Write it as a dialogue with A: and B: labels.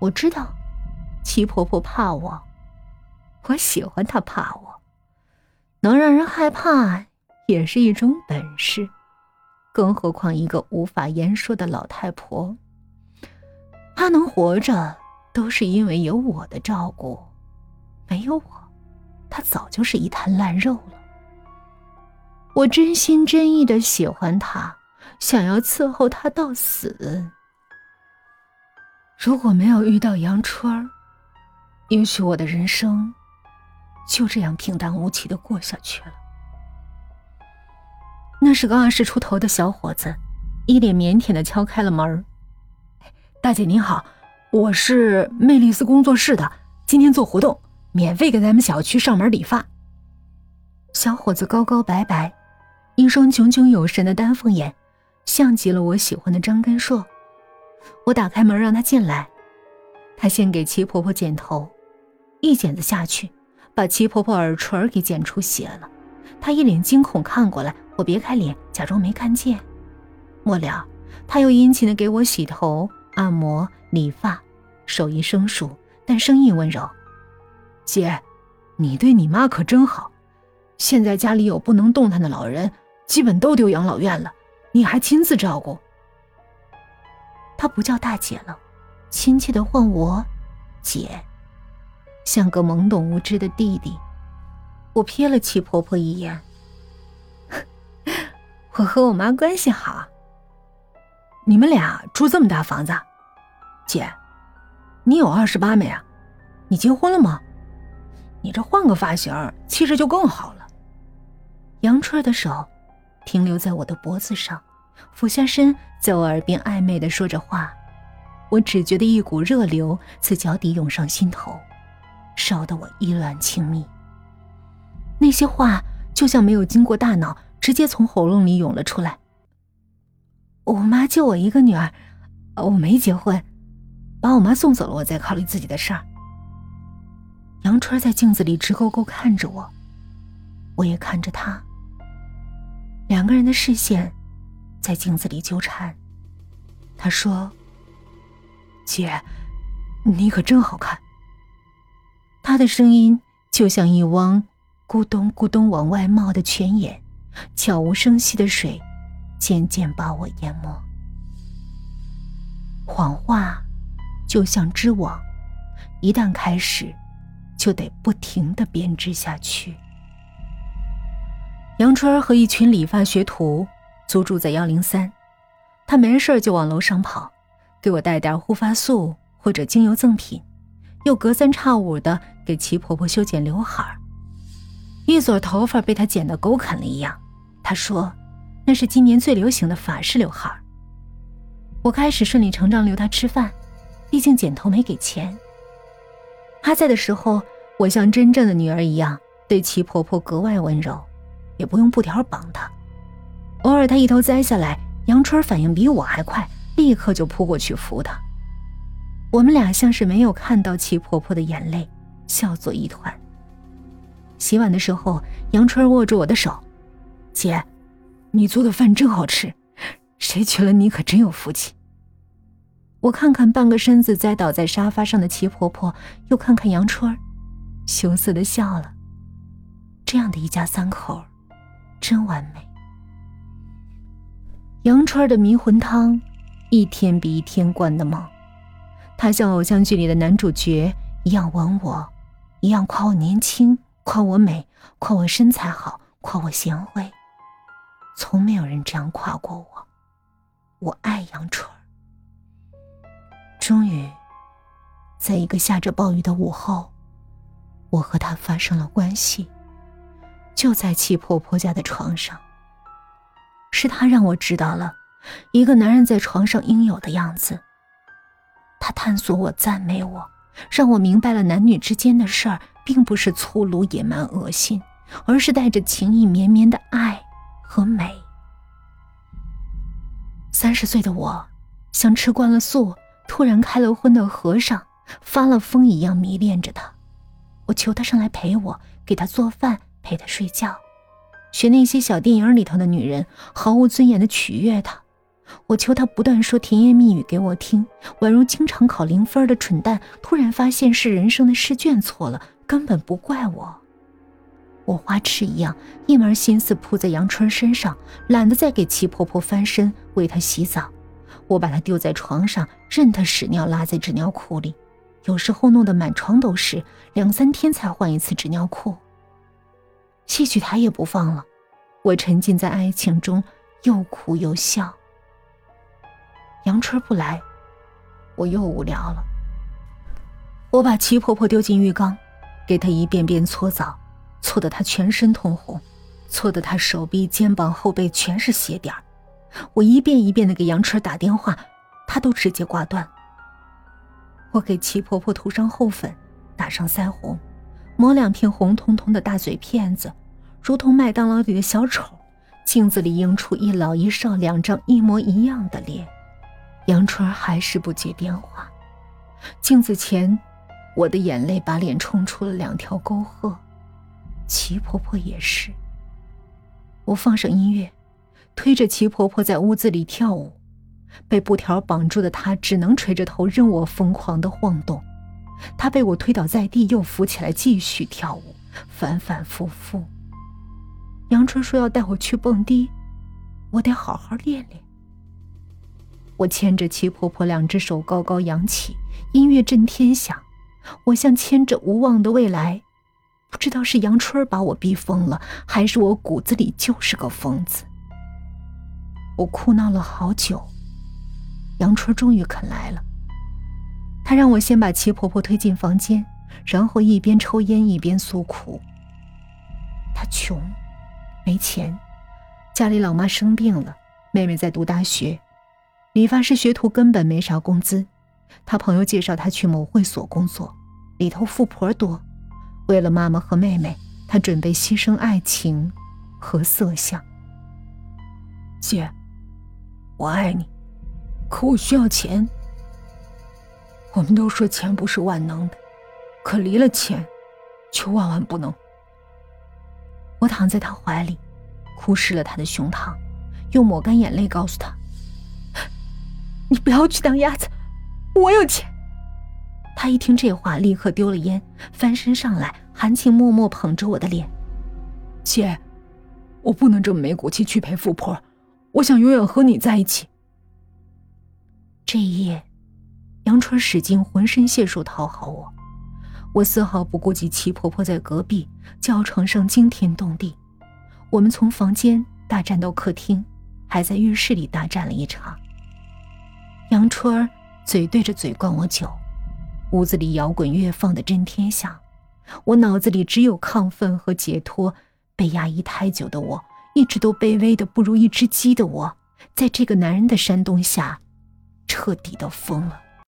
A: 我知道，齐婆婆怕我，我喜欢她怕我，能让人害怕也是一种本事，更何况一个无法言说的老太婆。她能活着，都是因为有我的照顾，没有我，她早就是一滩烂肉了。我真心真意的喜欢她，想要伺候她到死。如果没有遇到杨春儿，也许我的人生就这样平淡无奇的过下去了。那是个二十出头的小伙子，一脸腼腆的敲开了门大姐您好，我是魅丽丝工作室的，今天做活动，免费给咱们小区上门理发。小伙子高高白白，一双炯炯有神的丹凤眼，像极了我喜欢的张根硕。我打开门让她进来，她先给齐婆婆剪头，一剪子下去，把齐婆婆耳垂给剪出血了。他一脸惊恐看过来，我别开脸，假装没看见。末了，他又殷勤的给我洗头、按摩、理发，手艺生疏，但声音温柔：“姐，你对你妈可真好，现在家里有不能动弹的老人，基本都丢养老院了，你还亲自照顾。”她不叫大姐了，亲切的唤我姐，像个懵懂无知的弟弟。我瞥了齐婆婆一眼，我和我妈关系好。你们俩住这么大房子，姐，你有二十八没啊？你结婚了吗？你这换个发型，气质就更好了。杨春儿的手停留在我的脖子上。俯下身，在我耳边暧昧的说着话，我只觉得一股热流自脚底涌上心头，烧得我意乱情迷。那些话就像没有经过大脑，直接从喉咙里涌了出来。我妈就我一个女儿，我没结婚，把我妈送走了，我再考虑自己的事儿。杨春在镜子里直勾勾看着我，我也看着他，两个人的视线。在镜子里纠缠，他说：“姐，你可真好看。”他的声音就像一汪咕咚咕咚往外冒的泉眼，悄无声息的水渐渐把我淹没。谎话就像织网，一旦开始，就得不停的编织下去。杨春儿和一群理发学徒。租住在幺零三，他没事就往楼上跑，给我带点护发素或者精油赠品，又隔三差五的给齐婆婆修剪刘海。一撮头发被他剪得狗啃了一样，他说那是今年最流行的法式刘海。我开始顺理成章留他吃饭，毕竟剪头没给钱。他在的时候，我像真正的女儿一样对齐婆婆格外温柔，也不用布条绑她。偶尔，他一头栽下来，杨春反应比我还快，立刻就扑过去扶他。我们俩像是没有看到齐婆婆的眼泪，笑作一团。洗碗的时候，杨春握住我的手：“姐，你做的饭真好吃，谁娶了你可真有福气。”我看看半个身子栽倒在沙发上的齐婆婆，又看看杨春，羞涩的笑了。这样的一家三口，真完美。杨川的迷魂汤，一天比一天灌得猛。他像偶像剧里的男主角一样吻我，一样夸我年轻，夸我美，夸我身材好，夸我贤惠。从没有人这样夸过我。我爱杨春。终于，在一个下着暴雨的午后，我和他发生了关系，就在七婆婆家的床上。是他让我知道了，一个男人在床上应有的样子。他探索我，赞美我，让我明白了男女之间的事儿，并不是粗鲁、野蛮、恶心，而是带着情意绵绵的爱和美。三十岁的我，像吃惯了素、突然开了荤的和尚，发了疯一样迷恋着他。我求他上来陪我，给他做饭，陪他睡觉。学那些小电影里头的女人，毫无尊严的取悦他，我求他不断说甜言蜜语给我听，宛如经常考零分的蠢蛋，突然发现是人生的试卷错了，根本不怪我。我花痴一样，一门心思扑在杨春身上，懒得再给齐婆婆翻身为她洗澡。我把她丢在床上，任她屎尿拉在纸尿裤里，有时候弄得满床都是，两三天才换一次纸尿裤。戏曲台也不放了，我沉浸在爱情中，又哭又笑。杨春不来，我又无聊了。我把齐婆婆丢进浴缸，给她一遍遍搓澡。搓得她全身通红，搓得她手臂、肩膀、后背全是血点我一遍一遍的给杨春打电话，她都直接挂断。我给齐婆婆涂上厚粉，打上腮红，抹两片红彤彤的大嘴片子，如同麦当劳里的小丑，镜子里映出一老一少两张一模一样的脸。杨春还是不接电话。镜子前，我的眼泪把脸冲出了两条沟壑。齐婆婆也是。我放上音乐，推着齐婆婆在屋子里跳舞。被布条绑住的她只能垂着头任我疯狂的晃动。她被我推倒在地，又扶起来继续跳舞，反反复复。杨春说要带我去蹦迪，我得好好练练。我牵着齐婆婆，两只手高高扬起，音乐震天响。我像牵着无望的未来。不知道是杨春把我逼疯了，还是我骨子里就是个疯子。我哭闹了好久，杨春终于肯来了。他让我先把齐婆婆推进房间，然后一边抽烟一边诉苦。他穷，没钱，家里老妈生病了，妹妹在读大学，理发师学徒根本没啥工资。他朋友介绍他去某会所工作，里头富婆多。为了妈妈和妹妹，他准备牺牲爱情和色相。姐，我爱你，可我需要钱。我们都说钱不是万能的，可离了钱，却万万不能。我躺在他怀里，哭湿了他的胸膛，又抹干眼泪，告诉他：“你不要去当鸭子，我有钱。”他一听这话，立刻丢了烟，翻身上来，含情脉脉捧着我的脸：“姐，我不能这么没骨气去陪富婆，我想永远和你在一起。”这一夜，春使尽浑身解数讨好我，我丝毫不顾及齐婆婆在隔壁叫床上惊天动地。我们从房间大战到客厅，还在浴室里大战了一场。杨春嘴对着嘴灌我酒。屋子里摇滚乐放的震天响，我脑子里只有亢奋和解脱。被压抑太久的我，一直都卑微的不如一只鸡的我，在这个男人的煽动下，彻底的疯了。